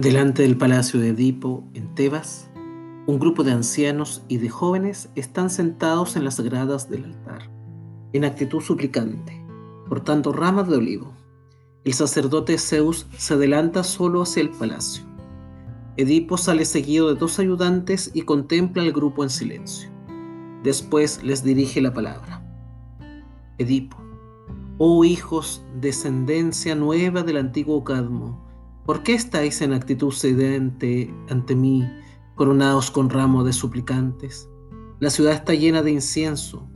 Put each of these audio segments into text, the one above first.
Delante del palacio de Edipo, en Tebas, un grupo de ancianos y de jóvenes están sentados en las gradas del altar, en actitud suplicante, portando ramas de olivo. El sacerdote Zeus se adelanta solo hacia el palacio. Edipo sale seguido de dos ayudantes y contempla al grupo en silencio. Después les dirige la palabra. Edipo, oh hijos, descendencia nueva del antiguo Cadmo, ¿Por qué estáis en actitud sedente ante mí, coronados con ramo de suplicantes? La ciudad está llena de incienso,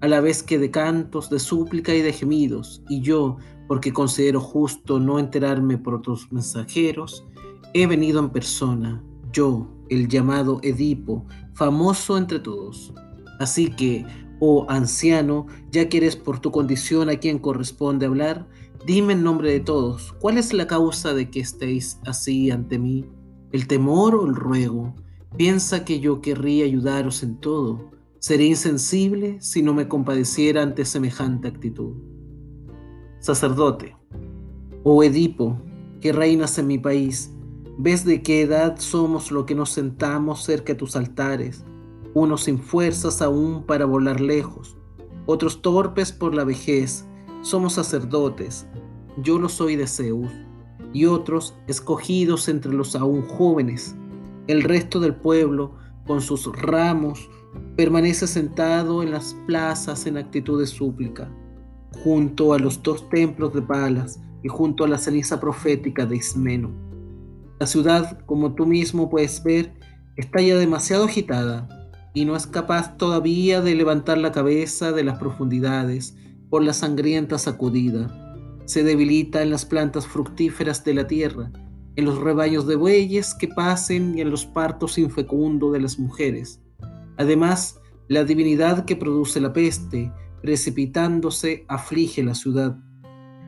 a la vez que de cantos, de súplica y de gemidos, y yo, porque considero justo no enterarme por otros mensajeros, he venido en persona, yo, el llamado Edipo, famoso entre todos. Así que, oh anciano, ya que eres por tu condición a quien corresponde hablar, Dime en nombre de todos, ¿cuál es la causa de que estéis así ante mí? ¿El temor o el ruego? Piensa que yo querría ayudaros en todo. Sería insensible si no me compadeciera ante semejante actitud. Sacerdote, oh Edipo, que reinas en mi país, ¿ves de qué edad somos los que nos sentamos cerca de tus altares? Unos sin fuerzas aún para volar lejos, otros torpes por la vejez, somos sacerdotes, yo lo soy de Zeus, y otros escogidos entre los aún jóvenes. El resto del pueblo, con sus ramos, permanece sentado en las plazas en actitud de súplica, junto a los dos templos de Palas y junto a la ceniza profética de Ismeno. La ciudad, como tú mismo puedes ver, está ya demasiado agitada y no es capaz todavía de levantar la cabeza de las profundidades por la sangrienta sacudida. Se debilita en las plantas fructíferas de la tierra, en los rebaños de bueyes que pasen y en los partos infecundos de las mujeres. Además, la divinidad que produce la peste, precipitándose, aflige la ciudad.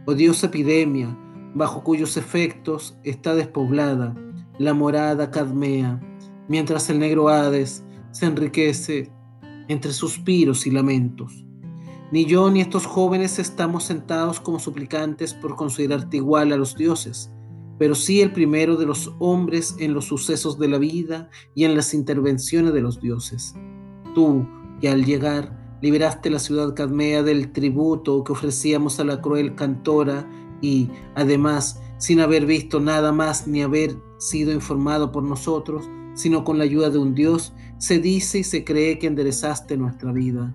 Odiosa epidemia, bajo cuyos efectos está despoblada la morada cadmea, mientras el negro Hades se enriquece entre suspiros y lamentos. Ni yo ni estos jóvenes estamos sentados como suplicantes por considerarte igual a los dioses, pero sí el primero de los hombres en los sucesos de la vida y en las intervenciones de los dioses. Tú, que al llegar liberaste la ciudad cadmea del tributo que ofrecíamos a la cruel cantora y, además, sin haber visto nada más ni haber sido informado por nosotros, sino con la ayuda de un Dios, se dice y se cree que enderezaste nuestra vida.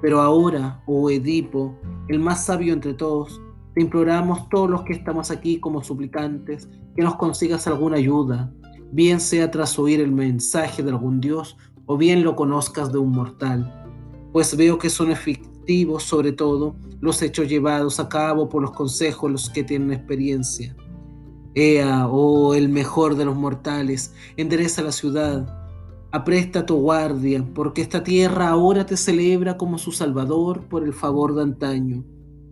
Pero ahora, oh Edipo, el más sabio entre todos, te imploramos todos los que estamos aquí como suplicantes, que nos consigas alguna ayuda, bien sea tras oír el mensaje de algún dios o bien lo conozcas de un mortal, pues veo que son efectivos sobre todo los hechos llevados a cabo por los consejos los que tienen experiencia. Ea, oh el mejor de los mortales, endereza la ciudad, Apresta tu guardia, porque esta tierra ahora te celebra como su Salvador por el favor de antaño.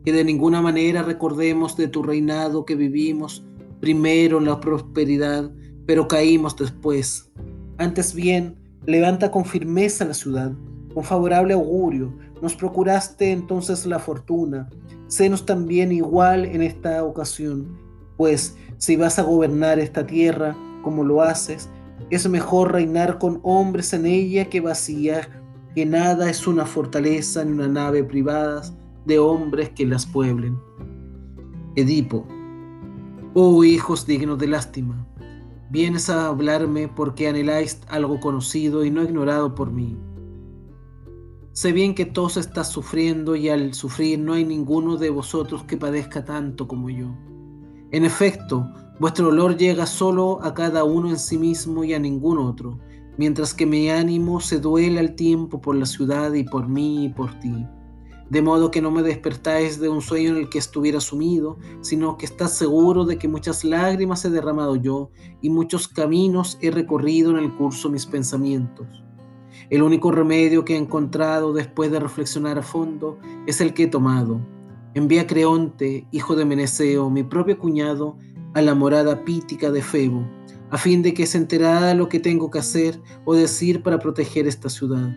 Que de ninguna manera recordemos de tu reinado que vivimos primero en la prosperidad, pero caímos después. Antes bien, levanta con firmeza la ciudad, con favorable augurio. Nos procuraste entonces la fortuna. Senos también igual en esta ocasión, pues si vas a gobernar esta tierra como lo haces, es mejor reinar con hombres en ella que vacía, que nada es una fortaleza ni una nave privada de hombres que las pueblen. Edipo, oh hijos dignos de lástima, vienes a hablarme porque anheláis algo conocido y no ignorado por mí. Sé bien que todos estás sufriendo y al sufrir no hay ninguno de vosotros que padezca tanto como yo. En efecto, Vuestro olor llega solo a cada uno en sí mismo y a ningún otro, mientras que mi ánimo se duele al tiempo por la ciudad y por mí y por ti. De modo que no me despertáis de un sueño en el que estuviera sumido, sino que estás seguro de que muchas lágrimas he derramado yo y muchos caminos he recorrido en el curso de mis pensamientos. El único remedio que he encontrado después de reflexionar a fondo es el que he tomado. Envía a Creonte, hijo de Meneceo, mi propio cuñado, a la morada pítica de Febo, a fin de que se enterara lo que tengo que hacer o decir para proteger esta ciudad.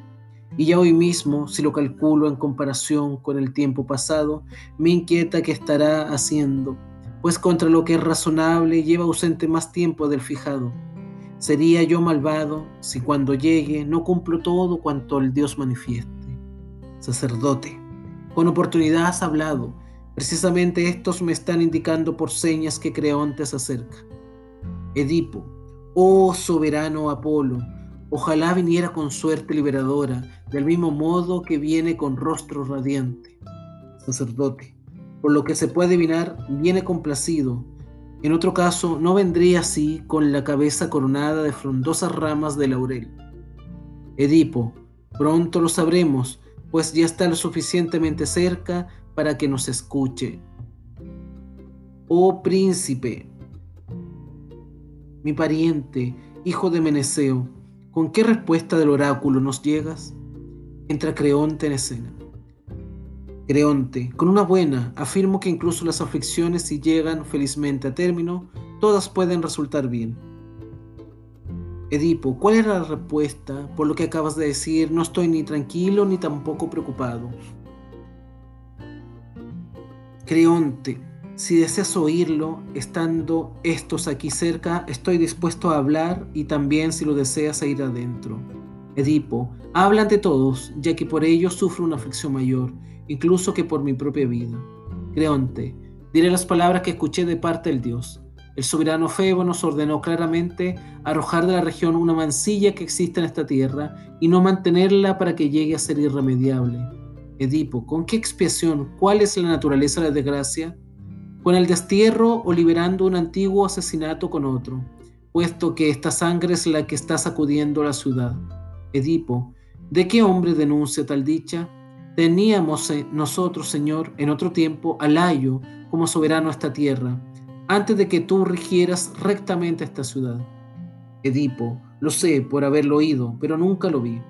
Y ya hoy mismo, si lo calculo en comparación con el tiempo pasado, me inquieta que estará haciendo, pues contra lo que es razonable lleva ausente más tiempo del fijado. Sería yo malvado si cuando llegue no cumplo todo cuanto el Dios manifieste. Sacerdote, con oportunidad has hablado, precisamente estos me están indicando por señas que Creonte se acerca. Edipo, oh soberano Apolo, ojalá viniera con suerte liberadora, del mismo modo que viene con rostro radiante. Sacerdote, por lo que se puede adivinar, viene complacido. En otro caso, no vendría así con la cabeza coronada de frondosas ramas de laurel. Edipo, pronto lo sabremos, pues ya está lo suficientemente cerca para que nos escuche. Oh príncipe, mi pariente, hijo de Meneceo, ¿con qué respuesta del oráculo nos llegas? Entra Creonte en escena. Creonte, con una buena, afirmo que incluso las aflicciones, si llegan felizmente a término, todas pueden resultar bien. Edipo, ¿cuál era la respuesta? Por lo que acabas de decir, no estoy ni tranquilo ni tampoco preocupado. Creonte, si deseas oírlo, estando estos aquí cerca, estoy dispuesto a hablar y también si lo deseas a ir adentro. Edipo, habla ante todos, ya que por ello sufro una aflicción mayor, incluso que por mi propia vida. Creonte, diré las palabras que escuché de parte del Dios. El soberano Febo nos ordenó claramente arrojar de la región una mancilla que existe en esta tierra y no mantenerla para que llegue a ser irremediable. Edipo, ¿con qué expiación? ¿Cuál es la naturaleza de la desgracia? con el destierro o liberando un antiguo asesinato con otro, puesto que esta sangre es la que está sacudiendo la ciudad. Edipo, ¿de qué hombre denuncia tal dicha? Teníamos eh, nosotros, Señor, en otro tiempo a Layo como soberano a esta tierra, antes de que tú rigieras rectamente esta ciudad. Edipo, lo sé por haberlo oído, pero nunca lo vi.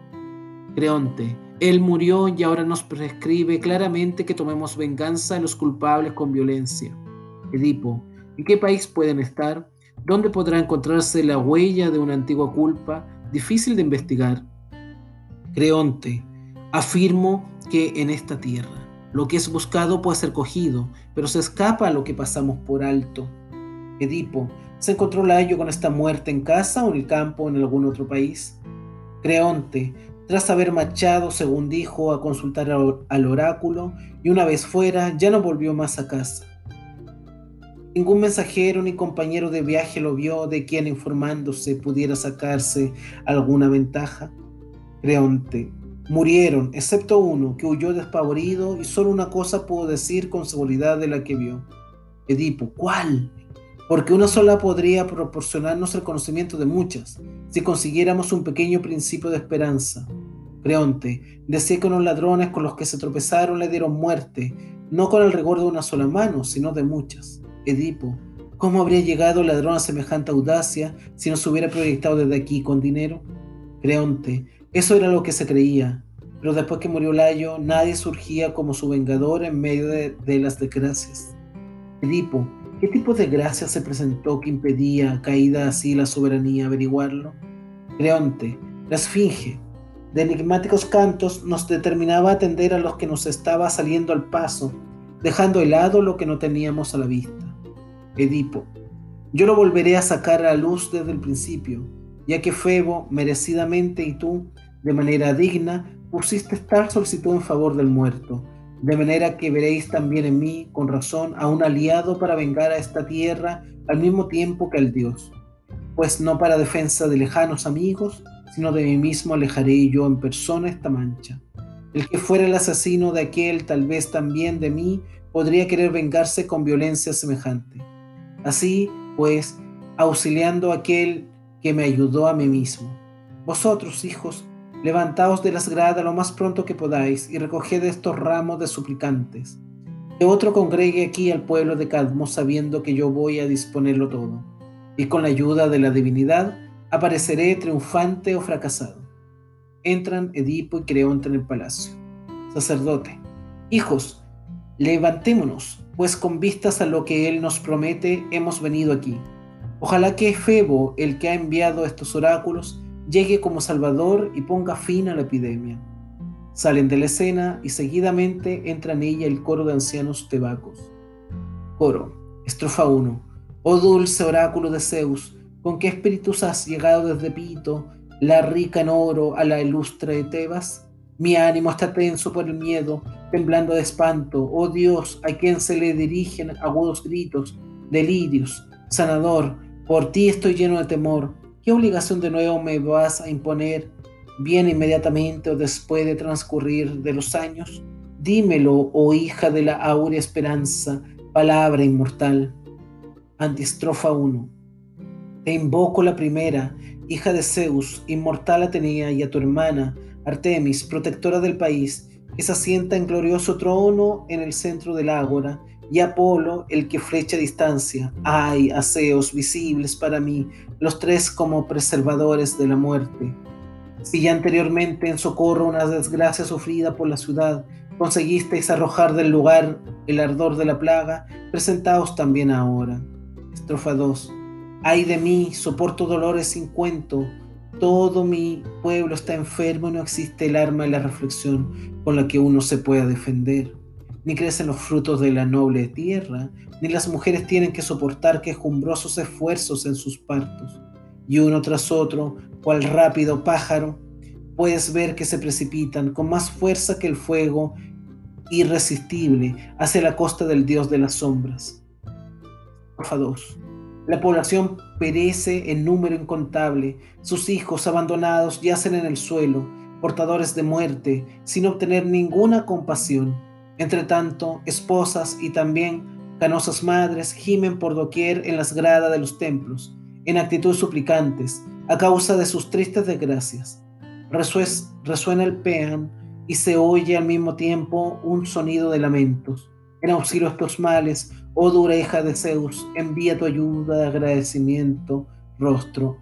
Creonte, él murió y ahora nos prescribe claramente que tomemos venganza de los culpables con violencia. Edipo, ¿en qué país pueden estar? ¿Dónde podrá encontrarse la huella de una antigua culpa difícil de investigar? Creonte, afirmo que en esta tierra lo que es buscado puede ser cogido, pero se escapa lo que pasamos por alto. Edipo, ¿se encontró Layo con esta muerte en casa o en el campo o en algún otro país? Creonte, tras haber marchado, según dijo, a consultar al oráculo, y una vez fuera, ya no volvió más a casa. Ningún mensajero ni compañero de viaje lo vio de quien informándose pudiera sacarse alguna ventaja. Creonte, murieron, excepto uno, que huyó despavorido y solo una cosa pudo decir con seguridad de la que vio. Edipo, ¿cuál? porque una sola podría proporcionarnos el conocimiento de muchas, si consiguiéramos un pequeño principio de esperanza. Creonte decía que unos ladrones con los que se tropezaron le dieron muerte, no con el rigor de una sola mano, sino de muchas. Edipo, ¿cómo habría llegado el ladrón a semejante audacia si no se hubiera proyectado desde aquí con dinero? Creonte, eso era lo que se creía, pero después que murió Layo, nadie surgía como su vengador en medio de, de las desgracias. Edipo, ¿Qué tipo de gracia se presentó que impedía, caída así la soberanía, averiguarlo? Creonte, la esfinge, de enigmáticos cantos, nos determinaba atender a los que nos estaba saliendo al paso, dejando helado lo que no teníamos a la vista. Edipo, yo lo volveré a sacar a la luz desde el principio, ya que Febo, merecidamente, y tú, de manera digna, pusiste tal solicitud en favor del muerto, de manera que veréis también en mí, con razón, a un aliado para vengar a esta tierra al mismo tiempo que al Dios. Pues no para defensa de lejanos amigos, sino de mí mismo alejaré yo en persona esta mancha. El que fuera el asesino de aquel, tal vez también de mí, podría querer vengarse con violencia semejante. Así, pues, auxiliando a aquel que me ayudó a mí mismo. Vosotros, hijos, Levantaos de las gradas lo más pronto que podáis y recoged estos ramos de suplicantes. Que otro congregue aquí al pueblo de Cadmo sabiendo que yo voy a disponerlo todo. Y con la ayuda de la divinidad apareceré triunfante o fracasado. Entran Edipo y Creonte en el palacio. Sacerdote, hijos, levantémonos, pues con vistas a lo que Él nos promete hemos venido aquí. Ojalá que Febo, el que ha enviado estos oráculos, llegue como Salvador y ponga fin a la epidemia. Salen de la escena y seguidamente entra en ella el coro de ancianos tebacos. Coro. Estrofa 1. Oh dulce oráculo de Zeus, ¿con qué espíritus has llegado desde Pito, la rica en oro, a la ilustre de Tebas? Mi ánimo está tenso por el miedo, temblando de espanto. Oh Dios, a quien se le dirigen agudos gritos, delirios. Sanador, por ti estoy lleno de temor. ¿Qué obligación de nuevo me vas a imponer? ¿Bien inmediatamente o después de transcurrir de los años? Dímelo, oh hija de la áurea esperanza, palabra inmortal. Antistrofa 1. Te invoco la primera, hija de Zeus, inmortal Atenea, y a tu hermana, Artemis, protectora del país, que se asienta en glorioso trono en el centro del ágora, y Apolo, el que flecha distancia. Ay, aseos visibles para mí, los tres como preservadores de la muerte. Si ya anteriormente en socorro una desgracia sufrida por la ciudad, conseguisteis arrojar del lugar el ardor de la plaga, presentaos también ahora. Estrofa 2. Ay de mí, soporto dolores sin cuento, todo mi pueblo está enfermo y no existe el arma de la reflexión con la que uno se pueda defender. Ni crecen los frutos de la noble tierra, ni las mujeres tienen que soportar quejumbrosos esfuerzos en sus partos. Y uno tras otro, cual rápido pájaro, puedes ver que se precipitan con más fuerza que el fuego irresistible hacia la costa del dios de las sombras. 2. La población perece en número incontable, sus hijos abandonados yacen en el suelo, portadores de muerte, sin obtener ninguna compasión. Entre tanto, esposas y también canosas madres gimen por doquier en las gradas de los templos, en actitud suplicantes, a causa de sus tristes desgracias. Resuena el peán y se oye al mismo tiempo un sonido de lamentos. En auxilio a estos males, Oh dura hija de Zeus, envía tu ayuda de agradecimiento, rostro.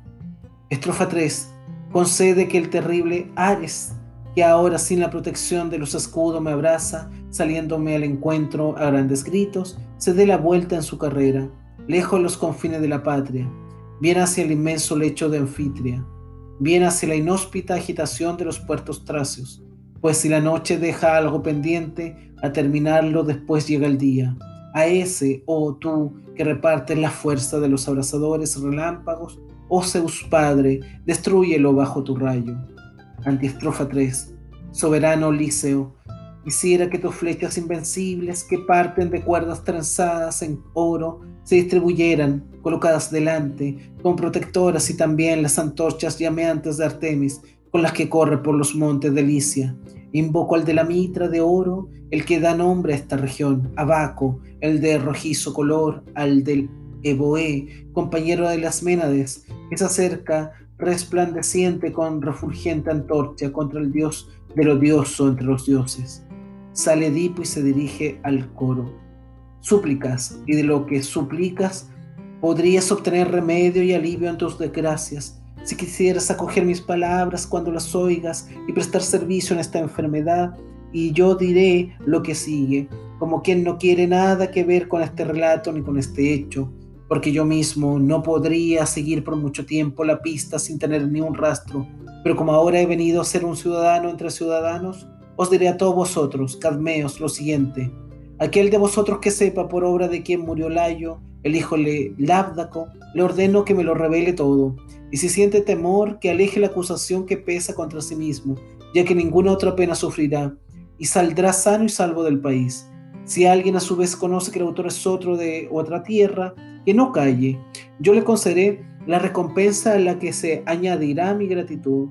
Estrofa 3. Concede que el terrible Ares, que ahora sin la protección de los escudos me abraza, saliéndome al encuentro a grandes gritos, se dé la vuelta en su carrera, lejos de los confines de la patria, bien hacia el inmenso lecho de Anfitria, bien hacia la inhóspita agitación de los puertos tracios, pues si la noche deja algo pendiente, a terminarlo después llega el día a ese, oh tú, que repartes la fuerza de los abrazadores relámpagos, oh Zeus Padre, destruyelo bajo tu rayo. Antiestrofa 3. Soberano Liceo, quisiera que tus flechas invencibles que parten de cuerdas trenzadas en oro se distribuyeran, colocadas delante, con protectoras y también las antorchas llameantes de Artemis, con las que corre por los montes de Licia. Invoco al de la mitra de oro, el que da nombre a esta región, Abaco, el de rojizo color, al del Eboé, compañero de las Ménades, que se acerca resplandeciente con refulgente antorcha contra el dios del odioso entre los dioses. Sale Edipo y se dirige al coro. Súplicas, y de lo que suplicas podrías obtener remedio y alivio en tus desgracias si quisieras acoger mis palabras cuando las oigas y prestar servicio en esta enfermedad, y yo diré lo que sigue, como quien no quiere nada que ver con este relato ni con este hecho, porque yo mismo no podría seguir por mucho tiempo la pista sin tener ni un rastro, pero como ahora he venido a ser un ciudadano entre ciudadanos, os diré a todos vosotros, cadmeos, lo siguiente. Aquel de vosotros que sepa por obra de quien murió Layo, el hijo de Labdaco, le ordeno que me lo revele todo, y si siente temor, que aleje la acusación que pesa contra sí mismo, ya que ninguna otra pena sufrirá, y saldrá sano y salvo del país. Si alguien a su vez conoce que el autor es otro de otra tierra, que no calle. Yo le concederé la recompensa a la que se añadirá mi gratitud.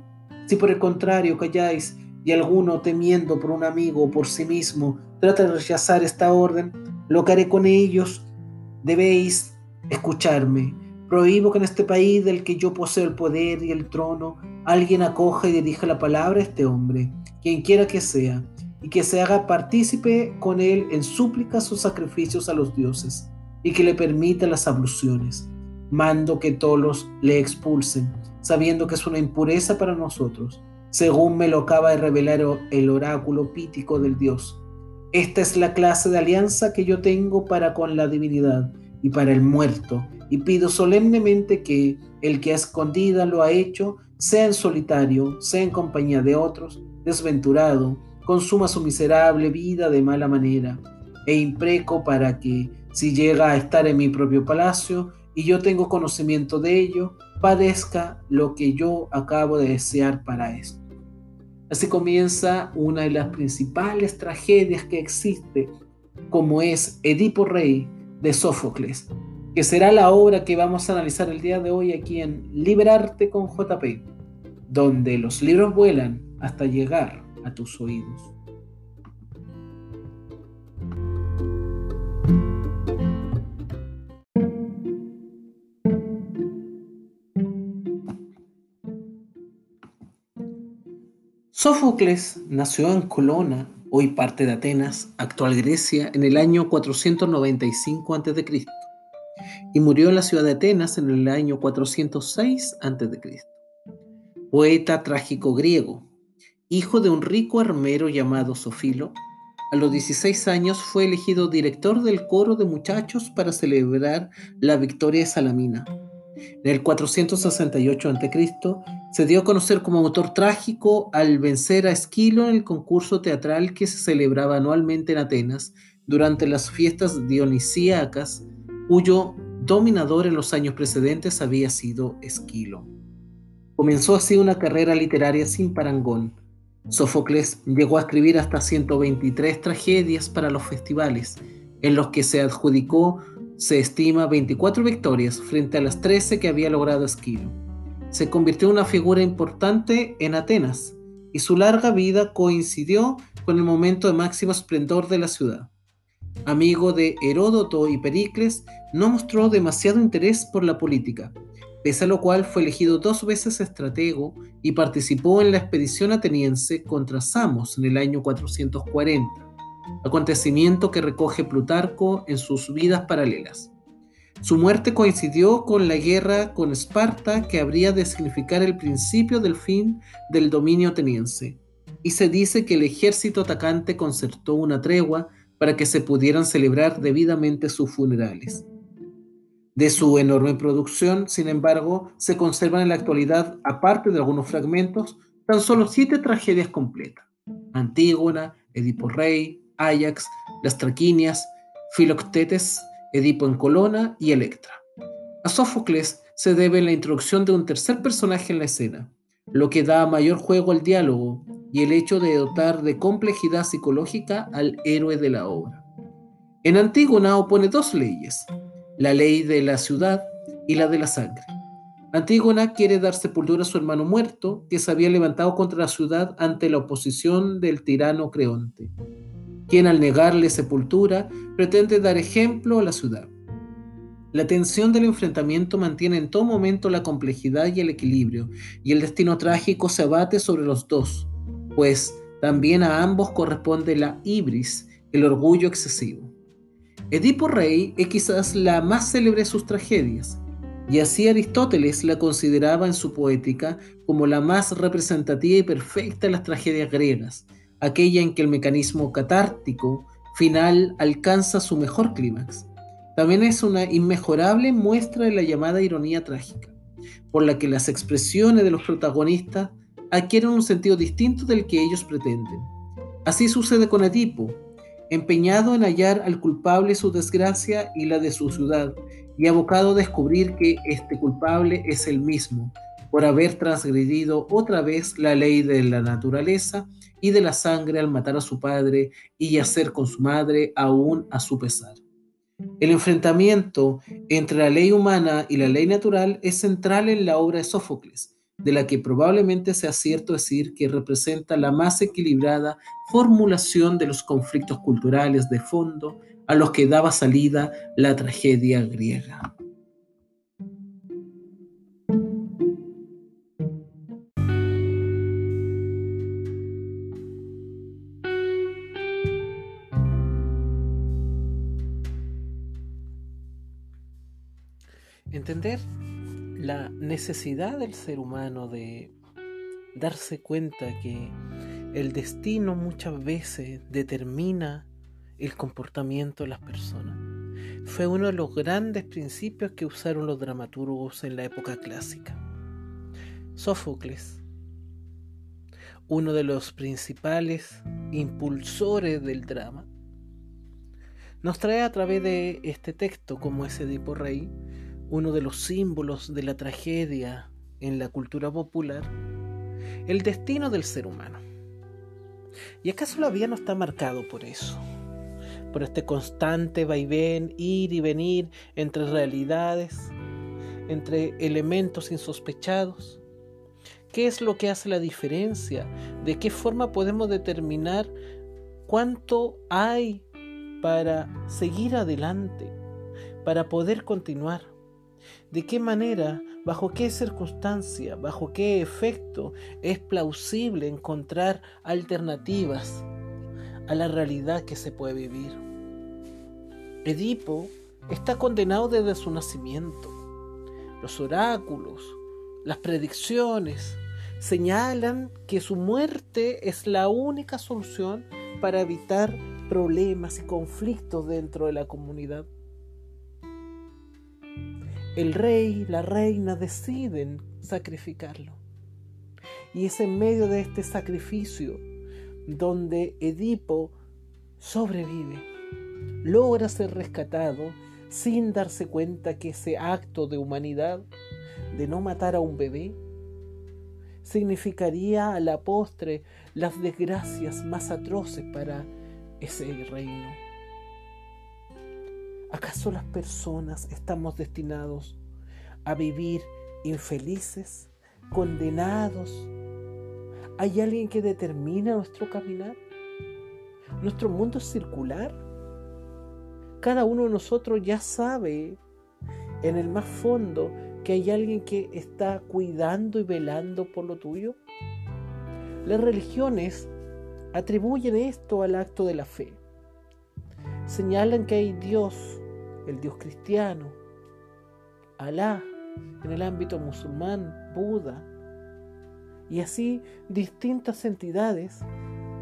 Si por el contrario calláis y alguno temiendo por un amigo o por sí mismo trata de rechazar esta orden, lo que haré con ellos, debéis escucharme. Prohíbo que en este país del que yo poseo el poder y el trono, alguien acoja y dirija la palabra a este hombre, quien quiera que sea, y que se haga partícipe con él en súplicas o sacrificios a los dioses, y que le permita las abluciones. Mando que todos le expulsen, sabiendo que es una impureza para nosotros, según me lo acaba de revelar el oráculo pítico del dios. Esta es la clase de alianza que yo tengo para con la divinidad y para el muerto, y pido solemnemente que el que a escondida lo ha hecho, sea en solitario, sea en compañía de otros, desventurado, consuma su miserable vida de mala manera, e impreco para que, si llega a estar en mi propio palacio y yo tengo conocimiento de ello, padezca lo que yo acabo de desear para esto. Así comienza una de las principales tragedias que existe, como es Edipo Rey de Sófocles, que será la obra que vamos a analizar el día de hoy aquí en Liberarte con JP, donde los libros vuelan hasta llegar a tus oídos. Sófocles nació en Colona, hoy parte de Atenas, actual Grecia, en el año 495 a.C. y murió en la ciudad de Atenas en el año 406 a.C. Poeta trágico griego, hijo de un rico armero llamado Sofilo, a los 16 años fue elegido director del coro de muchachos para celebrar la victoria de Salamina. En el 468 a.C. se dio a conocer como autor trágico al vencer a Esquilo en el concurso teatral que se celebraba anualmente en Atenas durante las fiestas dionisíacas, cuyo dominador en los años precedentes había sido Esquilo. Comenzó así una carrera literaria sin parangón. Sófocles llegó a escribir hasta 123 tragedias para los festivales, en los que se adjudicó se estima 24 victorias frente a las 13 que había logrado Esquilo. Se convirtió en una figura importante en Atenas y su larga vida coincidió con el momento de máximo esplendor de la ciudad. Amigo de Heródoto y Pericles, no mostró demasiado interés por la política, pese a lo cual fue elegido dos veces estratego y participó en la expedición ateniense contra Samos en el año 440 acontecimiento que recoge Plutarco en sus vidas paralelas. Su muerte coincidió con la guerra con Esparta que habría de significar el principio del fin del dominio ateniense, y se dice que el ejército atacante concertó una tregua para que se pudieran celebrar debidamente sus funerales. De su enorme producción, sin embargo, se conservan en la actualidad, aparte de algunos fragmentos, tan solo siete tragedias completas. Antígona, Edipo Rey, Ajax, las Traquinias, Filoctetes, Edipo en Colona y Electra. A Sófocles se debe la introducción de un tercer personaje en la escena, lo que da mayor juego al diálogo y el hecho de dotar de complejidad psicológica al héroe de la obra. En Antígona opone dos leyes, la ley de la ciudad y la de la sangre. Antígona quiere dar sepultura a su hermano muerto, que se había levantado contra la ciudad ante la oposición del tirano Creonte quien al negarle sepultura pretende dar ejemplo a la ciudad. La tensión del enfrentamiento mantiene en todo momento la complejidad y el equilibrio, y el destino trágico se abate sobre los dos, pues también a ambos corresponde la ibris, el orgullo excesivo. Edipo Rey es quizás la más célebre de sus tragedias, y así Aristóteles la consideraba en su poética como la más representativa y perfecta de las tragedias griegas, aquella en que el mecanismo catártico final alcanza su mejor clímax. También es una inmejorable muestra de la llamada ironía trágica, por la que las expresiones de los protagonistas adquieren un sentido distinto del que ellos pretenden. Así sucede con Edipo, empeñado en hallar al culpable su desgracia y la de su ciudad, y abocado a descubrir que este culpable es el mismo, por haber transgredido otra vez la ley de la naturaleza y de la sangre al matar a su padre y yacer con su madre aún a su pesar. El enfrentamiento entre la ley humana y la ley natural es central en la obra de Sófocles, de la que probablemente sea cierto decir que representa la más equilibrada formulación de los conflictos culturales de fondo a los que daba salida la tragedia griega. Entender la necesidad del ser humano de darse cuenta que el destino muchas veces determina el comportamiento de las personas. Fue uno de los grandes principios que usaron los dramaturgos en la época clásica. Sófocles, uno de los principales impulsores del drama, nos trae a través de este texto, como es Edipo Rey, uno de los símbolos de la tragedia en la cultura popular, el destino del ser humano. ¿Y acaso la vida no está marcado por eso? Por este constante vaivén, ir y venir entre realidades, entre elementos insospechados. ¿Qué es lo que hace la diferencia? ¿De qué forma podemos determinar cuánto hay para seguir adelante, para poder continuar? ¿De qué manera, bajo qué circunstancia, bajo qué efecto es plausible encontrar alternativas a la realidad que se puede vivir? Edipo está condenado desde su nacimiento. Los oráculos, las predicciones señalan que su muerte es la única solución para evitar problemas y conflictos dentro de la comunidad el rey, la reina deciden sacrificarlo. Y es en medio de este sacrificio donde Edipo sobrevive, logra ser rescatado sin darse cuenta que ese acto de humanidad, de no matar a un bebé, significaría a la postre las desgracias más atroces para ese reino. ¿Acaso las personas estamos destinados a vivir infelices, condenados? ¿Hay alguien que determina nuestro caminar? ¿Nuestro mundo es circular? Cada uno de nosotros ya sabe en el más fondo que hay alguien que está cuidando y velando por lo tuyo. Las religiones atribuyen esto al acto de la fe señalan que hay Dios, el Dios cristiano, Alá en el ámbito musulmán, Buda, y así distintas entidades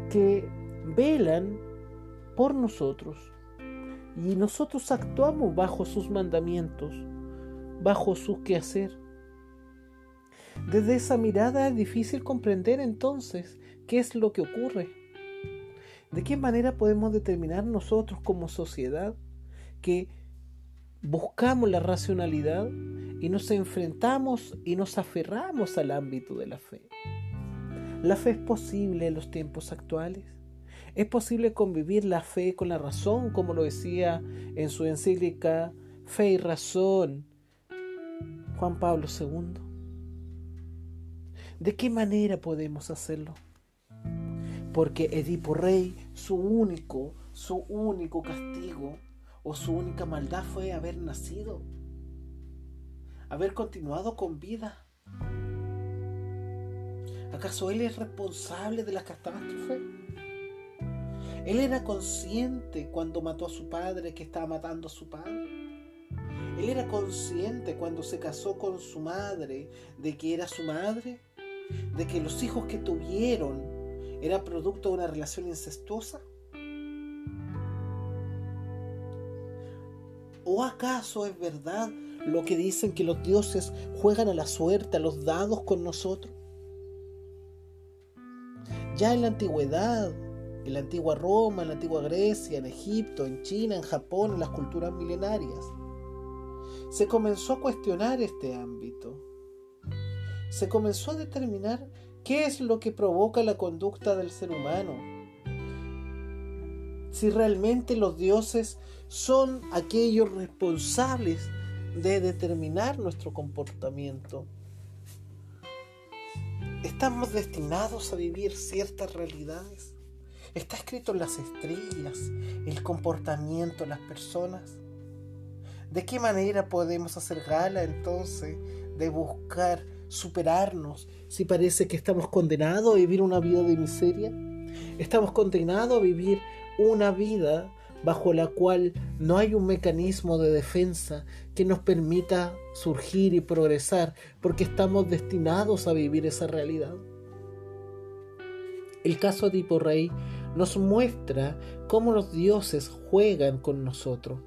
que velan por nosotros y nosotros actuamos bajo sus mandamientos, bajo su quehacer. Desde esa mirada es difícil comprender entonces qué es lo que ocurre. ¿De qué manera podemos determinar nosotros como sociedad que buscamos la racionalidad y nos enfrentamos y nos aferramos al ámbito de la fe? ¿La fe es posible en los tiempos actuales? ¿Es posible convivir la fe con la razón, como lo decía en su encíclica Fe y Razón Juan Pablo II? ¿De qué manera podemos hacerlo? Porque Edipo Rey, su único, su único castigo o su única maldad fue haber nacido, haber continuado con vida. ¿Acaso él es responsable de la catástrofe? Él era consciente cuando mató a su padre que estaba matando a su padre. Él era consciente cuando se casó con su madre de que era su madre, de que los hijos que tuvieron ¿Era producto de una relación incestuosa? ¿O acaso es verdad lo que dicen que los dioses juegan a la suerte, a los dados con nosotros? Ya en la antigüedad, en la antigua Roma, en la antigua Grecia, en Egipto, en China, en Japón, en las culturas milenarias, se comenzó a cuestionar este ámbito. Se comenzó a determinar ¿Qué es lo que provoca la conducta del ser humano? Si realmente los dioses son aquellos responsables de determinar nuestro comportamiento. Estamos destinados a vivir ciertas realidades. Está escrito en las estrellas el comportamiento de las personas. ¿De qué manera podemos hacer gala entonces de buscar superarnos si parece que estamos condenados a vivir una vida de miseria? ¿Estamos condenados a vivir una vida bajo la cual no hay un mecanismo de defensa que nos permita surgir y progresar porque estamos destinados a vivir esa realidad? El caso de Rey nos muestra cómo los dioses juegan con nosotros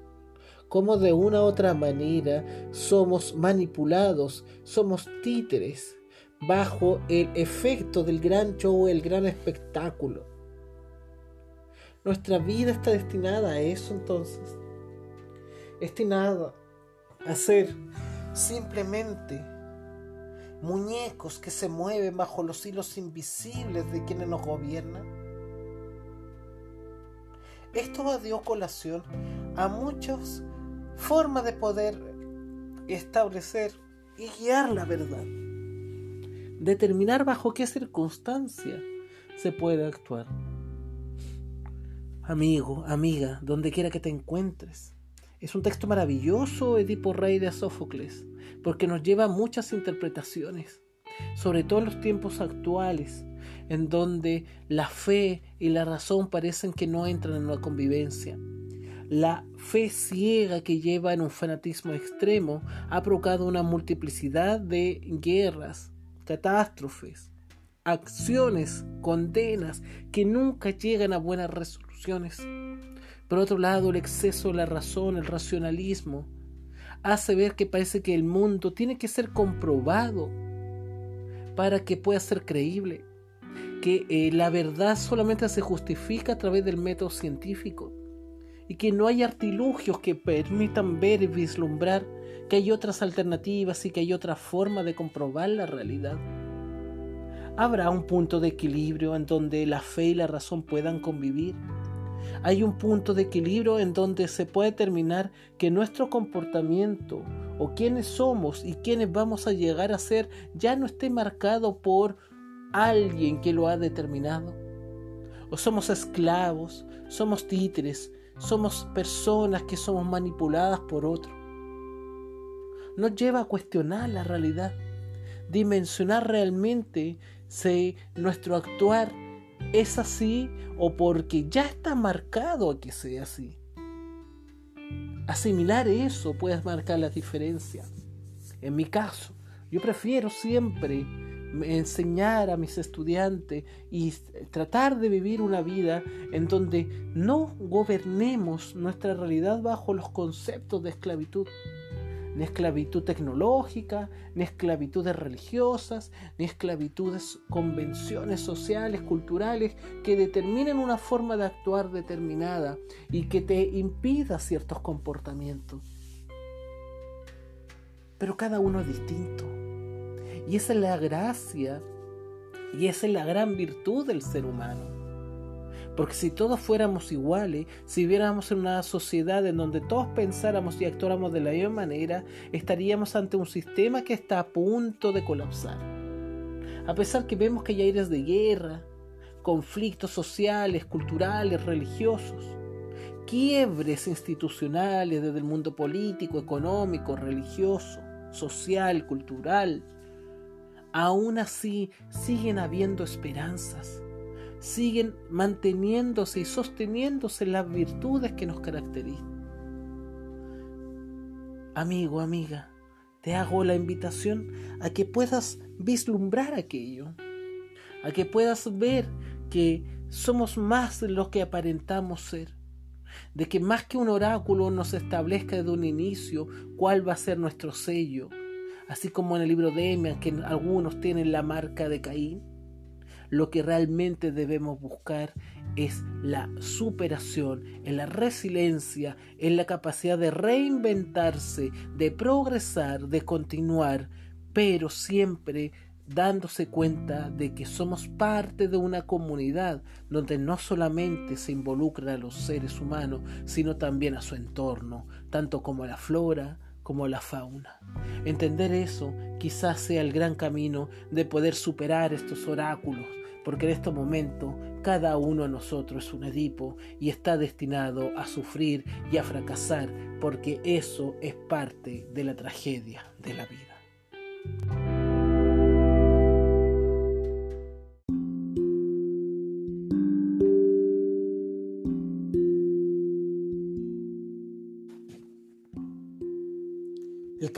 cómo de una u otra manera somos manipulados, somos títeres bajo el efecto del gran show, el gran espectáculo. Nuestra vida está destinada a eso entonces. Destinada a ser simplemente muñecos que se mueven bajo los hilos invisibles de quienes nos gobiernan. Esto dio colación a muchas formas de poder establecer y guiar la verdad. Determinar bajo qué circunstancia se puede actuar. Amigo, amiga, donde quiera que te encuentres. Es un texto maravilloso, Edipo Rey de Sófocles, porque nos lleva a muchas interpretaciones, sobre todo en los tiempos actuales, en donde la fe y la razón parecen que no entran en una convivencia. La fe ciega que lleva en un fanatismo extremo ha provocado una multiplicidad de guerras, catástrofes, acciones, condenas que nunca llegan a buenas resoluciones. Por otro lado, el exceso de la razón, el racionalismo, hace ver que parece que el mundo tiene que ser comprobado para que pueda ser creíble, que eh, la verdad solamente se justifica a través del método científico y que no hay artilugios que permitan ver y vislumbrar que hay otras alternativas y que hay otra forma de comprobar la realidad. Habrá un punto de equilibrio en donde la fe y la razón puedan convivir hay un punto de equilibrio en donde se puede determinar que nuestro comportamiento o quiénes somos y quiénes vamos a llegar a ser ya no esté marcado por alguien que lo ha determinado. O somos esclavos, somos títeres, somos personas que somos manipuladas por otro. Nos lleva a cuestionar la realidad, dimensionar realmente si nuestro actuar es así o porque ya está marcado a que sea así. Asimilar eso puede marcar la diferencia. En mi caso, yo prefiero siempre enseñar a mis estudiantes y tratar de vivir una vida en donde no gobernemos nuestra realidad bajo los conceptos de esclavitud ni esclavitud tecnológica, ni esclavitudes religiosas, ni esclavitudes convenciones sociales, culturales, que determinen una forma de actuar determinada y que te impida ciertos comportamientos. Pero cada uno es distinto. Y esa es la gracia y esa es la gran virtud del ser humano porque si todos fuéramos iguales, si viviéramos en una sociedad en donde todos pensáramos y actuáramos de la misma manera, estaríamos ante un sistema que está a punto de colapsar. A pesar que vemos que hay aires de guerra, conflictos sociales, culturales, religiosos, quiebres institucionales desde el mundo político, económico, religioso, social, cultural, aún así siguen habiendo esperanzas siguen manteniéndose y sosteniéndose las virtudes que nos caracterizan. Amigo, amiga, te hago la invitación a que puedas vislumbrar aquello, a que puedas ver que somos más de lo que aparentamos ser, de que más que un oráculo nos establezca desde un inicio cuál va a ser nuestro sello, así como en el libro de Emian que algunos tienen la marca de Caín, lo que realmente debemos buscar es la superación, en la resiliencia, en la capacidad de reinventarse, de progresar, de continuar, pero siempre dándose cuenta de que somos parte de una comunidad donde no solamente se involucra a los seres humanos, sino también a su entorno, tanto como a la flora, como la fauna. Entender eso quizás sea el gran camino de poder superar estos oráculos, porque en este momento cada uno de nosotros es un Edipo y está destinado a sufrir y a fracasar, porque eso es parte de la tragedia de la vida.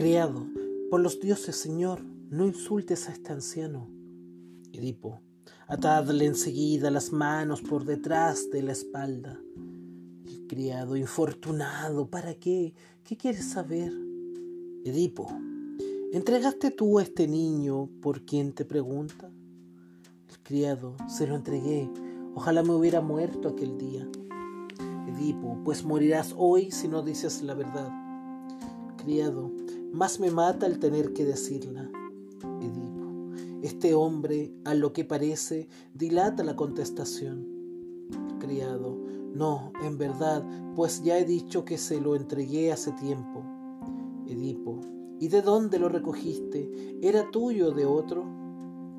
Criado, por los dioses, Señor, no insultes a este anciano. Edipo, Atadle enseguida las manos por detrás de la espalda. El criado, infortunado, ¿para qué? ¿Qué quieres saber? Edipo, ¿entregaste tú a este niño por quien te pregunta? El criado, se lo entregué. Ojalá me hubiera muerto aquel día. Edipo, pues morirás hoy si no dices la verdad. Criado, más me mata el tener que decirla. Edipo, este hombre, a lo que parece, dilata la contestación. Criado, no, en verdad, pues ya he dicho que se lo entregué hace tiempo. Edipo, ¿y de dónde lo recogiste? ¿Era tuyo de otro?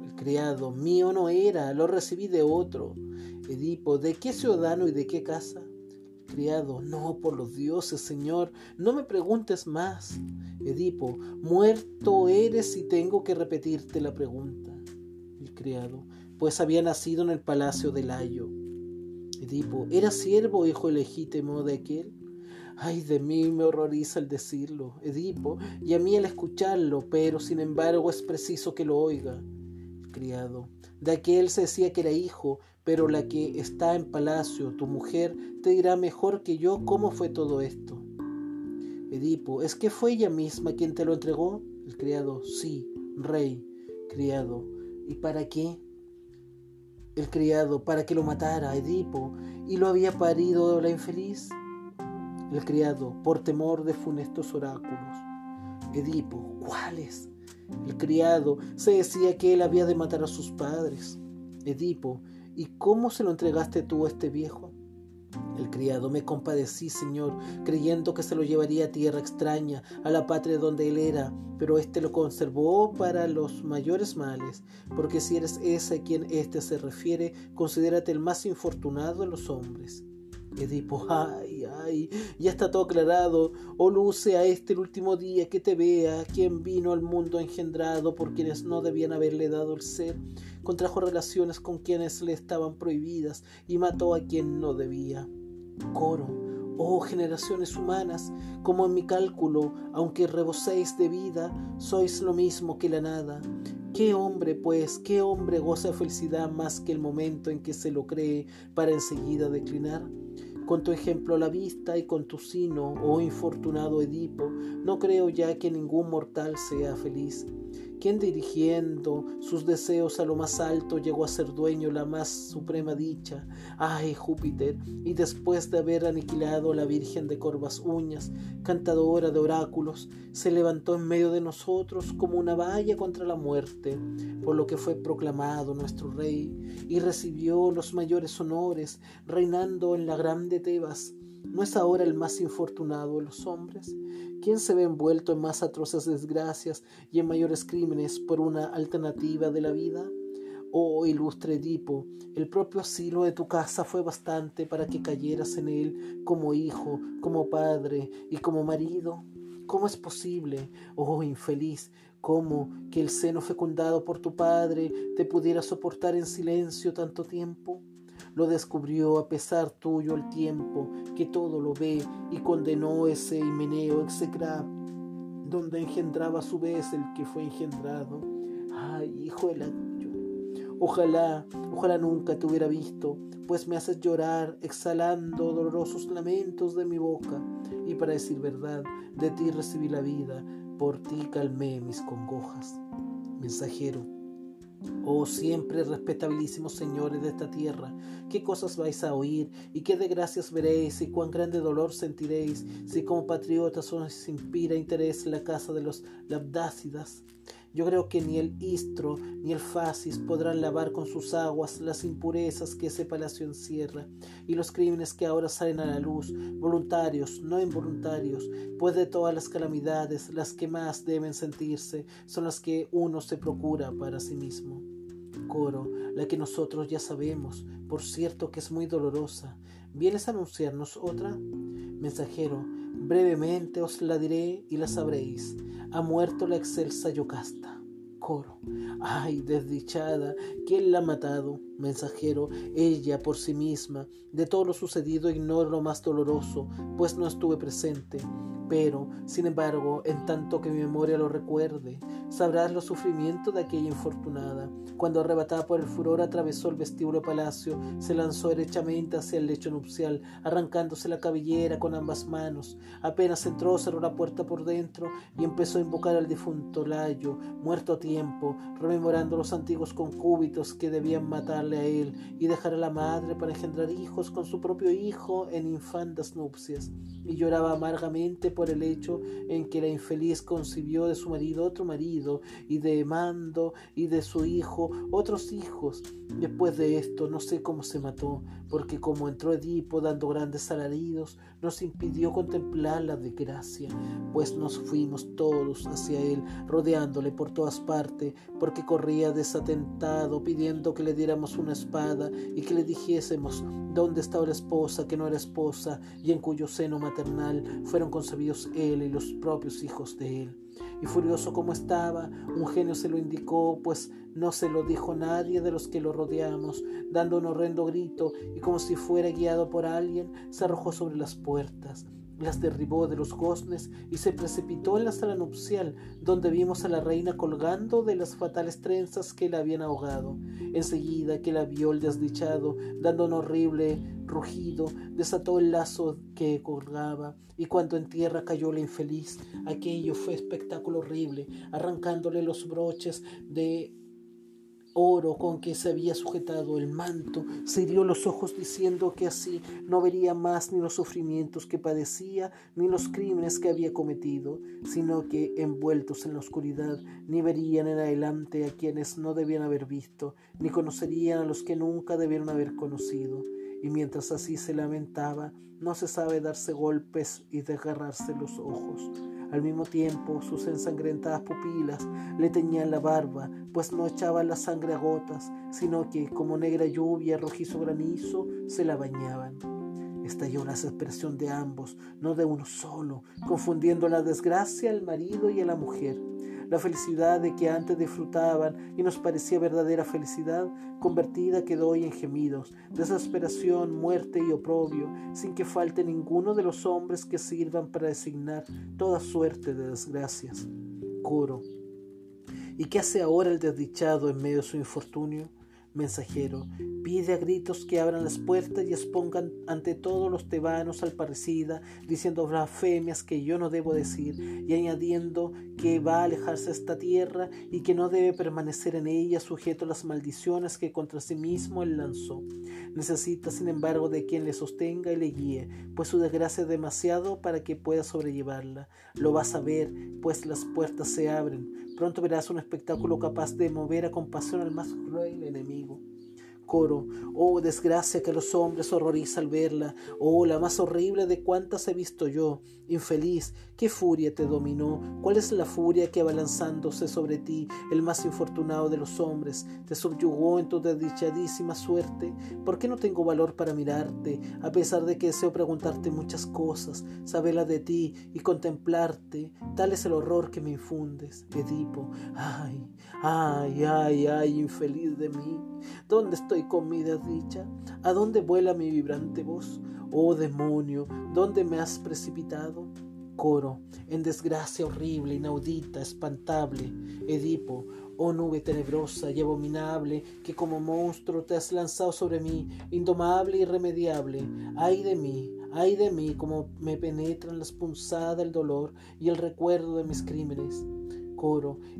El criado, mío no era, lo recibí de otro. Edipo, ¿de qué ciudadano y de qué casa? No, por los dioses, Señor, no me preguntes más. Edipo, muerto eres y tengo que repetirte la pregunta. El criado, pues había nacido en el palacio de Layo. Edipo, ¿era siervo hijo legítimo de aquel? Ay, de mí me horroriza el decirlo, Edipo, y a mí el escucharlo, pero sin embargo es preciso que lo oiga. criado, de aquel se decía que era hijo, pero la que está en palacio, tu mujer, te dirá mejor que yo cómo fue todo esto. Edipo, ¿es que fue ella misma quien te lo entregó? El criado, sí, rey, criado. ¿Y para qué? El criado, para que lo matara, Edipo, y lo había parido la infeliz. El criado, por temor de funestos oráculos. Edipo, ¿cuáles? El criado se decía que él había de matar a sus padres. Edipo, ¿Y cómo se lo entregaste tú a este viejo? El criado, me compadecí, señor, creyendo que se lo llevaría a tierra extraña, a la patria donde él era, pero éste lo conservó para los mayores males, porque si eres ese a quien éste se refiere, considérate el más infortunado de los hombres. Edipo, ay, ay, ya está todo aclarado. Oh, luce a este el último día que te vea, quien vino al mundo engendrado por quienes no debían haberle dado el ser, contrajo relaciones con quienes le estaban prohibidas y mató a quien no debía. Coro, oh generaciones humanas, como en mi cálculo, aunque reboséis de vida, sois lo mismo que la nada. ¿Qué hombre, pues, qué hombre goza felicidad más que el momento en que se lo cree para enseguida declinar? Con tu ejemplo a la vista y con tu sino, oh infortunado Edipo, no creo ya que ningún mortal sea feliz. Quien dirigiendo sus deseos a lo más alto llegó a ser dueño la más suprema dicha. Ay, Júpiter, y después de haber aniquilado a la Virgen de corvas uñas, cantadora de oráculos, se levantó en medio de nosotros como una valla contra la muerte, por lo que fue proclamado nuestro rey, y recibió los mayores honores, reinando en la grande Tebas ¿No es ahora el más infortunado de los hombres? ¿Quién se ve envuelto en más atroces desgracias y en mayores crímenes por una alternativa de la vida? Oh ilustre Edipo, el propio asilo de tu casa fue bastante para que cayeras en él como hijo, como padre y como marido. ¿Cómo es posible, oh infeliz, cómo que el seno fecundado por tu padre te pudiera soportar en silencio tanto tiempo? Lo descubrió a pesar tuyo el tiempo, que todo lo ve, y condenó ese himeneo execra, donde engendraba a su vez el que fue engendrado. Ay, hijo de la... Ojalá, ojalá nunca te hubiera visto, pues me haces llorar exhalando dolorosos lamentos de mi boca. Y para decir verdad, de ti recibí la vida, por ti calmé mis congojas. Mensajero, Oh siempre respetabilísimos señores de esta tierra, qué cosas vais a oír y qué desgracias veréis y cuán grande dolor sentiréis si como patriotas os inspira interés la casa de los labdácidas. Yo creo que ni el Istro ni el Fasis podrán lavar con sus aguas las impurezas que ese palacio encierra y los crímenes que ahora salen a la luz, voluntarios, no involuntarios, pues de todas las calamidades las que más deben sentirse son las que uno se procura para sí mismo. Coro, la que nosotros ya sabemos, por cierto que es muy dolorosa. ¿Vienes a anunciarnos otra? Mensajero, brevemente os la diré y la sabréis ha muerto la excelsa Yocasta. Coro. Ay, desdichada, ¿quién la ha matado? Mensajero, ella por sí misma. De todo lo sucedido ignoro lo más doloroso, pues no estuve presente. Pero, sin embargo, en tanto que mi memoria lo recuerde, sabrás los sufrimientos de aquella infortunada. Cuando arrebatada por el furor atravesó el vestíbulo palacio, se lanzó derechamente hacia el lecho nupcial, arrancándose la cabellera con ambas manos. Apenas entró, cerró la puerta por dentro y empezó a invocar al difunto Layo, muerto a tiempo, rememorando los antiguos concúbitos que debían matar a él y dejar a la madre para engendrar hijos con su propio hijo en infantas nupcias. Y lloraba amargamente por el hecho en que la infeliz concibió de su marido otro marido y de Mando y de su hijo otros hijos. Después de esto no sé cómo se mató, porque como entró Edipo dando grandes alaridos, nos impidió contemplar la desgracia, pues nos fuimos todos hacia él, rodeándole por todas partes, porque corría desatentado, pidiendo que le diéramos una espada y que le dijésemos dónde estaba la esposa que no era esposa y en cuyo seno fueron concebidos él y los propios hijos de él. Y furioso como estaba, un genio se lo indicó, pues no se lo dijo nadie de los que lo rodeamos, dando un horrendo grito y como si fuera guiado por alguien, se arrojó sobre las puertas las derribó de los goznes y se precipitó en la sala nupcial, donde vimos a la reina colgando de las fatales trenzas que la habían ahogado. Enseguida que la vio el desdichado, dando un horrible rugido, desató el lazo que colgaba, y cuando en tierra cayó la infeliz, aquello fue espectáculo horrible, arrancándole los broches de oro con que se había sujetado el manto, se hirió los ojos diciendo que así no vería más ni los sufrimientos que padecía, ni los crímenes que había cometido, sino que envueltos en la oscuridad, ni verían en adelante a quienes no debían haber visto, ni conocerían a los que nunca debieron haber conocido. Y mientras así se lamentaba, no se sabe darse golpes y desgarrarse los ojos. Al mismo tiempo, sus ensangrentadas pupilas le teñían la barba, pues no echaba la sangre a gotas, sino que, como negra lluvia, rojizo granizo, se la bañaban. Estalló la expresión de ambos, no de uno solo, confundiendo la desgracia al marido y a la mujer. La felicidad de que antes disfrutaban y nos parecía verdadera felicidad, convertida quedó hoy en gemidos, desesperación, muerte y oprobio, sin que falte ninguno de los hombres que sirvan para designar toda suerte de desgracias. Coro. ¿Y qué hace ahora el desdichado en medio de su infortunio? Mensajero, pide a gritos que abran las puertas y expongan ante todos los tebanos al parecida, diciendo blasfemias que yo no debo decir, y añadiendo que va a alejarse esta tierra y que no debe permanecer en ella sujeto a las maldiciones que contra sí mismo él lanzó. Necesita, sin embargo, de quien le sostenga y le guíe, pues su desgracia es demasiado para que pueda sobrellevarla. Lo vas a ver, pues las puertas se abren. Pronto verás un espectáculo capaz de mover a compasión al más cruel enemigo. Coro, oh desgracia que los hombres horroriza al verla, oh la más horrible de cuantas he visto yo, infeliz, ¿qué furia te dominó? ¿Cuál es la furia que abalanzándose sobre ti, el más infortunado de los hombres, te subyugó en tu desdichadísima suerte? ¿Por qué no tengo valor para mirarte, a pesar de que deseo preguntarte muchas cosas, saberla de ti y contemplarte? Tal es el horror que me infundes, Edipo. Ay, ay, ay, ay, infeliz de mí. ¿Dónde estoy con mi desdicha? ¿A dónde vuela mi vibrante voz? Oh demonio, ¿dónde me has precipitado? Coro, en desgracia horrible, inaudita, espantable. Edipo, oh nube tenebrosa y abominable, que como monstruo te has lanzado sobre mí, indomable y irremediable. Ay de mí, ay de mí, como me penetran las punzadas del dolor y el recuerdo de mis crímenes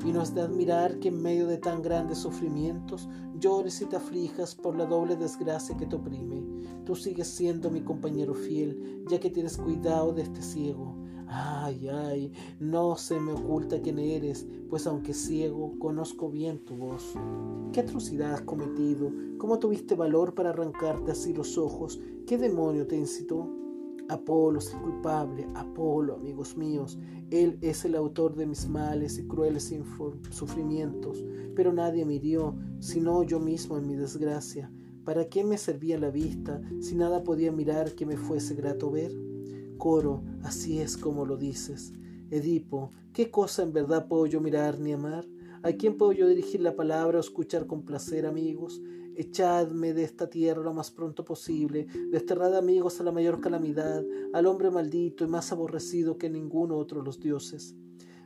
y no es de admirar que en medio de tan grandes sufrimientos llores y te aflijas por la doble desgracia que te oprime. Tú sigues siendo mi compañero fiel, ya que tienes cuidado de este ciego. Ay, ay, no se me oculta quién eres, pues aunque ciego, conozco bien tu voz. ¿Qué atrocidad has cometido? ¿Cómo tuviste valor para arrancarte así los ojos? ¿Qué demonio te incitó? Apolo es el culpable, Apolo, amigos míos, él es el autor de mis males y crueles sufrimientos, pero nadie me hirió, sino yo mismo en mi desgracia. ¿Para qué me servía la vista si nada podía mirar que me fuese grato ver? Coro, así es como lo dices. Edipo, ¿qué cosa en verdad puedo yo mirar ni amar? ¿A quién puedo yo dirigir la palabra o escuchar con placer, amigos? Echadme de esta tierra lo más pronto posible, desterrad amigos a la mayor calamidad, al hombre maldito y más aborrecido que ningún otro los dioses.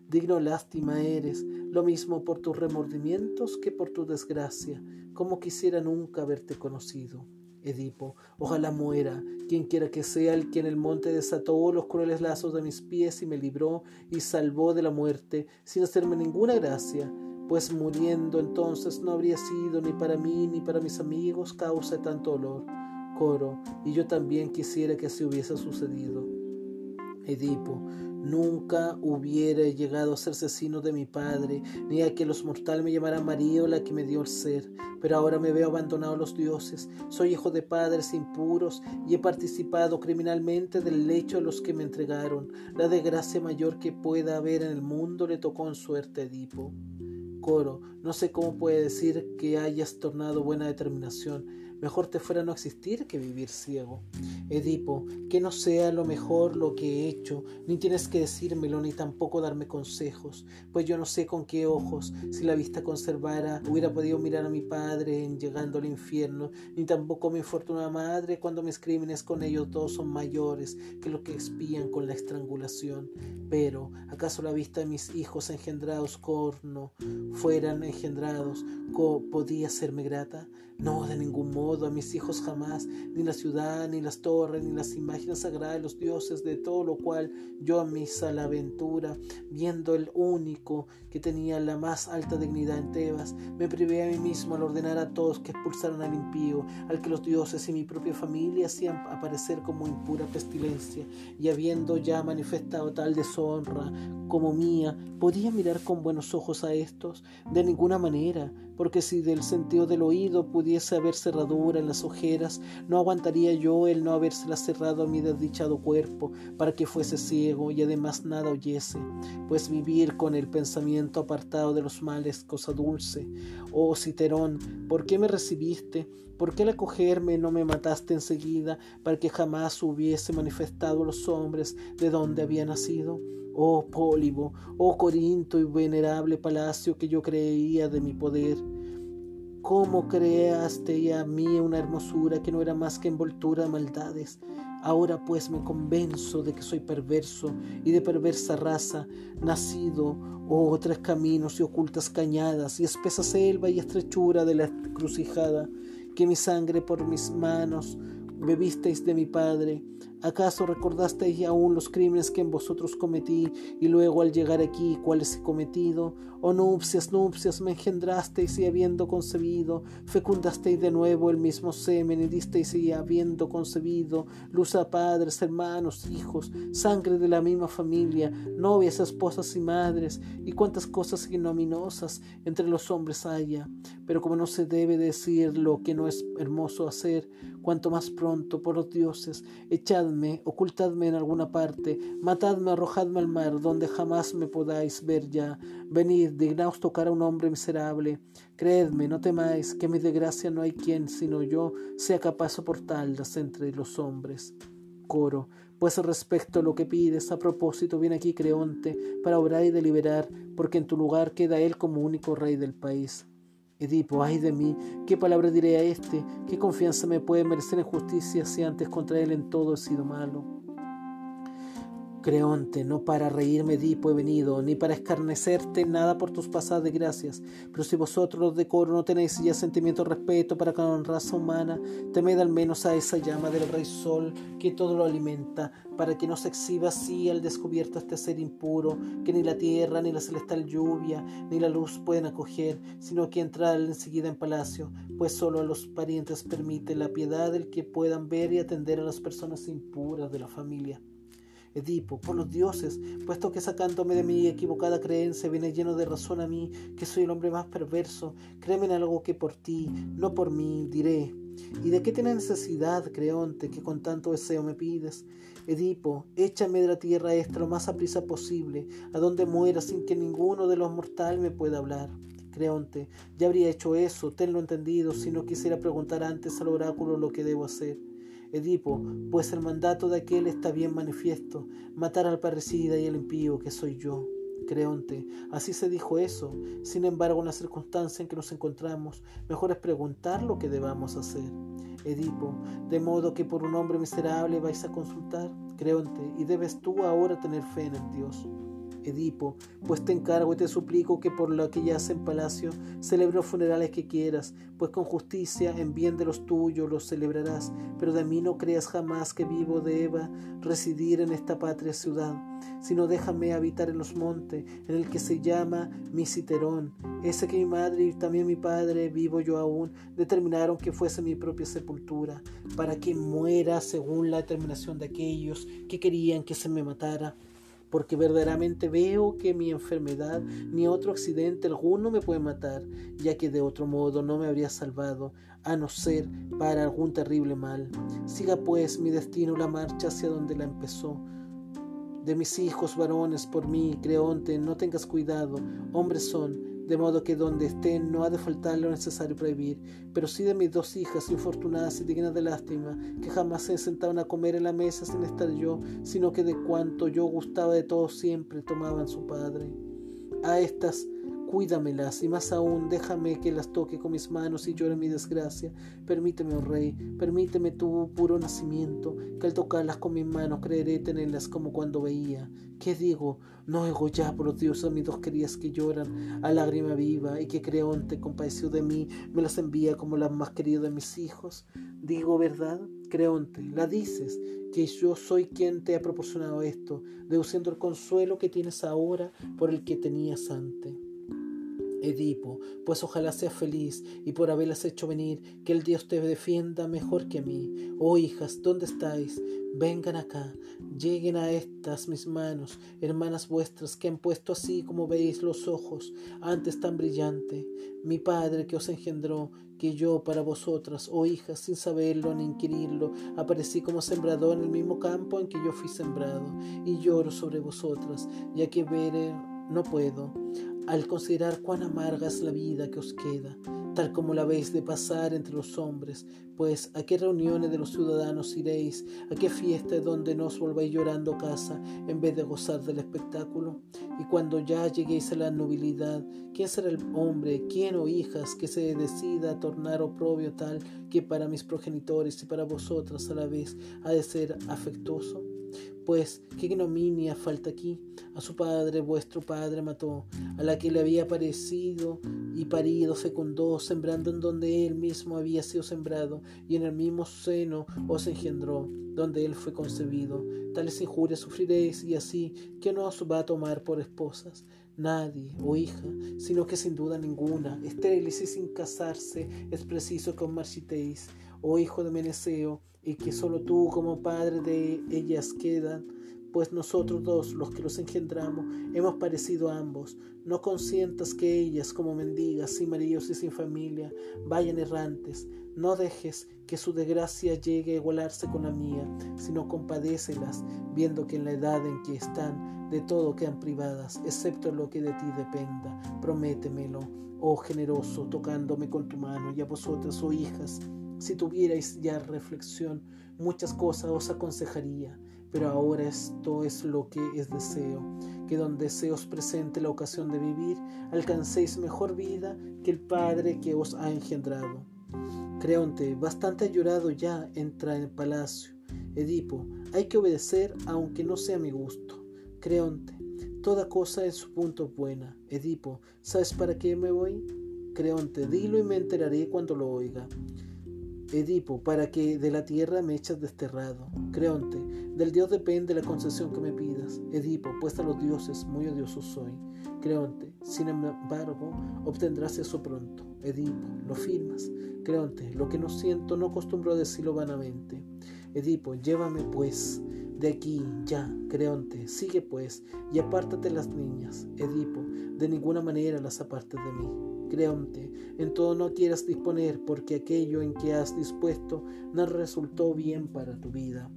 Digno lástima eres, lo mismo por tus remordimientos que por tu desgracia, como quisiera nunca haberte conocido. Edipo, ojalá muera, quien quiera que sea el que en el monte desató los crueles lazos de mis pies y me libró y salvó de la muerte, sin hacerme ninguna gracia pues muriendo entonces no habría sido ni para mí ni para mis amigos causa de tanto dolor. Coro, y yo también quisiera que así hubiese sucedido. Edipo, Nunca hubiera llegado a ser asesino de mi padre, ni a que los mortales me llamaran María o la que me dio el ser. Pero ahora me veo abandonado a los dioses. Soy hijo de padres impuros y he participado criminalmente del lecho a los que me entregaron. La desgracia mayor que pueda haber en el mundo le tocó en suerte a Edipo. Coro, no sé cómo puede decir que hayas tornado buena determinación Mejor te fuera no existir que vivir ciego. Edipo, que no sea lo mejor lo que he hecho, ni tienes que decírmelo, ni tampoco darme consejos, pues yo no sé con qué ojos, si la vista conservara, hubiera podido mirar a mi padre en llegando al infierno, ni tampoco mi infortunada madre cuando mis crímenes con ellos dos son mayores que lo que expían con la estrangulación. Pero, ¿acaso la vista de mis hijos engendrados corno fueran engendrados, podía serme grata? No, de ningún modo, a mis hijos jamás, ni la ciudad, ni las torres, ni las imágenes sagradas de los dioses, de todo lo cual yo a mi salaventura, viendo el único que tenía la más alta dignidad en Tebas, me privé a mí mismo al ordenar a todos que expulsaran al impío, al que los dioses y mi propia familia hacían aparecer como impura pestilencia, y habiendo ya manifestado tal deshonra como mía, ¿podía mirar con buenos ojos a estos? De ninguna manera, porque si del sentido del oído pudiese haber cerradura en las ojeras, no aguantaría yo el no habérsela cerrado a mi desdichado cuerpo, para que fuese ciego y además nada oyese, pues vivir con el pensamiento apartado de los males, cosa dulce. Oh Citerón, ¿por qué me recibiste? ¿Por qué al acogerme no me mataste enseguida, para que jamás hubiese manifestado a los hombres de dónde había nacido? Oh Pólibo, oh Corinto y venerable palacio que yo creía de mi poder. ¿Cómo creaste a mí una hermosura que no era más que envoltura de maldades? Ahora pues me convenzo de que soy perverso y de perversa raza, nacido, oh tres caminos y ocultas cañadas y espesa selva y estrechura de la encrucijada, que mi sangre por mis manos bebisteis de mi Padre. ¿Acaso recordasteis aún los crímenes que en vosotros cometí y luego al llegar aquí cuáles he cometido? Oh nupcias, nupcias, me engendrasteis y habiendo concebido, fecundasteis de nuevo el mismo semen y disteis y habiendo concebido, luz a padres, hermanos, hijos, sangre de la misma familia, novias, esposas y madres, y cuántas cosas ignominiosas entre los hombres haya. Pero como no se debe decir lo que no es hermoso hacer, cuanto más pronto, por los dioses, ocultadme en alguna parte, matadme, arrojadme al mar, donde jamás me podáis ver ya. Venid, dignaos tocar a un hombre miserable. Creedme, no temáis, que mi desgracia no hay quien, sino yo, sea capaz de soportarlas entre los hombres. Coro, pues respecto a lo que pides, a propósito, viene aquí Creonte, para obrar y deliberar, porque en tu lugar queda él como único rey del país. Edipo, ay de mí, ¿qué palabra diré a este? ¿Qué confianza me puede merecer en justicia si antes contra él en todo he sido malo? Creonte, no para reírme Edipo he venido, ni para escarnecerte nada por tus pasadas desgracias. Pero si vosotros los de coro no tenéis ya sentimiento respeto para con raza humana, temed al menos a esa llama del rey sol que todo lo alimenta, para que no se exhiba así al descubierto este ser impuro, que ni la tierra, ni la celestial lluvia, ni la luz pueden acoger, sino que entrar enseguida en palacio, pues solo a los parientes permite la piedad el que puedan ver y atender a las personas impuras de la familia. Edipo, por los dioses, puesto que sacándome de mi equivocada creencia viene lleno de razón a mí, que soy el hombre más perverso, créeme en algo que por ti, no por mí, diré. ¿Y de qué tienes necesidad, Creonte, que con tanto deseo me pides? Edipo, échame de la tierra esta lo más aprisa posible, a donde muera sin que ninguno de los mortales me pueda hablar. Creonte, ya habría hecho eso, tenlo entendido, si no quisiera preguntar antes al oráculo lo que debo hacer. Edipo, pues el mandato de aquel está bien manifiesto, matar al parricida y al impío que soy yo. Creonte, así se dijo eso. Sin embargo, en la circunstancia en que nos encontramos, mejor es preguntar lo que debamos hacer. Edipo, de modo que por un hombre miserable vais a consultar, Creonte, y debes tú ahora tener fe en el Dios. Edipo, pues te encargo y te suplico que por lo que yace en palacio celebre los funerales que quieras, pues con justicia en bien de los tuyos los celebrarás, pero de mí no creas jamás que vivo de Eva residir en esta patria ciudad, sino déjame habitar en los montes, en el que se llama Misiterón, ese que mi madre y también mi padre, vivo yo aún, determinaron que fuese mi propia sepultura, para que muera según la determinación de aquellos que querían que se me matara porque verdaderamente veo que mi enfermedad ni otro accidente alguno me puede matar, ya que de otro modo no me habría salvado, a no ser para algún terrible mal. Siga pues mi destino la marcha hacia donde la empezó. De mis hijos varones por mí, Creonte, no tengas cuidado, hombres son, de modo que donde estén no ha de faltar lo necesario para vivir, pero sí de mis dos hijas infortunadas y dignas de lástima, que jamás se sentaban a comer en la mesa sin estar yo, sino que de cuanto yo gustaba de todo siempre tomaban su padre. A estas Cuídamelas y más aún déjame que las toque con mis manos y llore mi desgracia. Permíteme, oh rey, permíteme tu puro nacimiento, que al tocarlas con mis manos creeré tenerlas como cuando veía. ¿Qué digo? No oigo ya, por Dios, a mis dos queridas que lloran a lágrima viva y que Creonte, compadecido de mí, me las envía como las más queridas de mis hijos. Digo verdad, Creonte, la dices, que yo soy quien te ha proporcionado esto, deduciendo el consuelo que tienes ahora por el que tenías antes. Edipo, pues ojalá seas feliz y por haberlas hecho venir, que el Dios te defienda mejor que a mí. Oh hijas, ¿dónde estáis? Vengan acá, lleguen a estas mis manos, hermanas vuestras, que han puesto así como veis los ojos, antes tan brillante. Mi Padre que os engendró, que yo para vosotras, oh hijas, sin saberlo ni inquirirlo, aparecí como sembrador en el mismo campo en que yo fui sembrado, y lloro sobre vosotras, ya que veré no puedo al considerar cuán amarga es la vida que os queda, tal como la veis de pasar entre los hombres, pues a qué reuniones de los ciudadanos iréis, a qué fiesta donde no os volváis llorando casa en vez de gozar del espectáculo. Y cuando ya lleguéis a la nobilidad, ¿quién será el hombre, quién o hijas que se decida a tornar oprobio tal que para mis progenitores y para vosotras a la vez ha de ser afectuoso? Pues, ¿qué ignominia falta aquí? A su padre, vuestro padre mató, a la que le había parecido y parido fecundó, sembrando en donde él mismo había sido sembrado, y en el mismo seno os engendró, donde él fue concebido. Tales injurias sufriréis, y así, ¿quién os va a tomar por esposas? Nadie, o hija, sino que sin duda ninguna, estériles y sin casarse, es preciso que os marchitéis, oh hijo de Meneceo, y que solo tú como padre de ellas quedan, pues nosotros dos, los que los engendramos, hemos parecido a ambos. No consientas que ellas, como mendigas, sin maridos y sin familia, vayan errantes. No dejes que su desgracia llegue a igualarse con la mía, sino compadécelas, viendo que en la edad en que están, de todo quedan privadas, excepto lo que de ti dependa. Prométemelo, oh generoso, tocándome con tu mano, y a vosotras, oh hijas, si tuvierais ya reflexión, muchas cosas os aconsejaría, pero ahora esto es lo que es deseo, que donde se os presente la ocasión de vivir, alcancéis mejor vida que el Padre que os ha engendrado. Creonte, bastante llorado ya, entra en el palacio. Edipo, hay que obedecer aunque no sea mi gusto. Creonte, toda cosa en su punto buena. Edipo, ¿sabes para qué me voy? Creonte, dilo y me enteraré cuando lo oiga. Edipo, para que de la tierra me echas desterrado. Creonte, del Dios depende la concesión que me pidas. Edipo, pues a los dioses muy odioso soy. Creonte, sin embargo, obtendrás eso pronto. Edipo, lo firmas. Creonte, lo que no siento no acostumbro a decirlo vanamente. Edipo, llévame pues de aquí, ya, Creonte, sigue pues, y apártate las niñas. Edipo, de ninguna manera las apartes de mí. Creonte, en todo no quieras disponer, porque aquello en que has dispuesto no resultó bien para tu vida.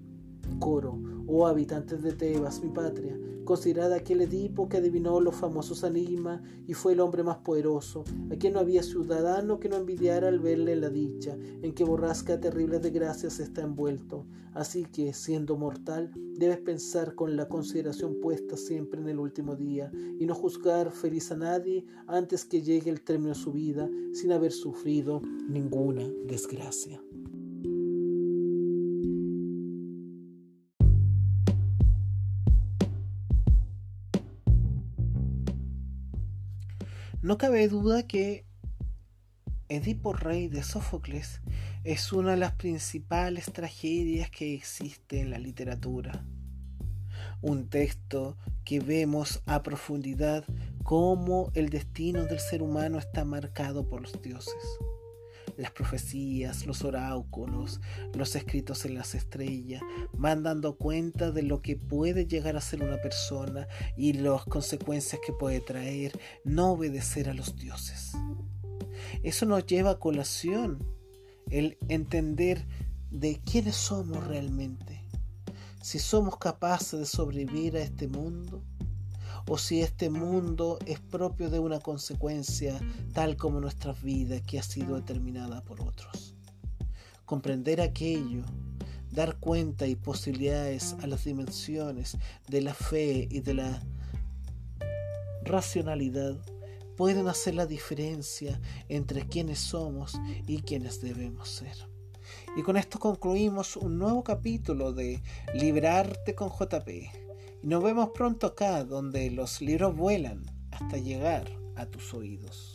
Coro, oh habitantes de Tebas, mi patria, considerad aquel Edipo que adivinó los famosos enigmas y fue el hombre más poderoso, a quien no había ciudadano que no envidiara al verle la dicha, en que borrasca terribles desgracias está envuelto. Así que, siendo mortal, debes pensar con la consideración puesta siempre en el último día, y no juzgar feliz a nadie antes que llegue el término de su vida, sin haber sufrido ninguna desgracia. No cabe duda que Edipo Rey de Sófocles es una de las principales tragedias que existe en la literatura. Un texto que vemos a profundidad cómo el destino del ser humano está marcado por los dioses. Las profecías, los oráculos, los escritos en las estrellas van dando cuenta de lo que puede llegar a ser una persona y las consecuencias que puede traer no obedecer a los dioses. Eso nos lleva a colación el entender de quiénes somos realmente. Si somos capaces de sobrevivir a este mundo o si este mundo es propio de una consecuencia tal como nuestra vida que ha sido determinada por otros. Comprender aquello, dar cuenta y posibilidades a las dimensiones de la fe y de la racionalidad pueden hacer la diferencia entre quienes somos y quienes debemos ser. Y con esto concluimos un nuevo capítulo de Liberarte con JP. Y nos vemos pronto acá donde los libros vuelan hasta llegar a tus oídos.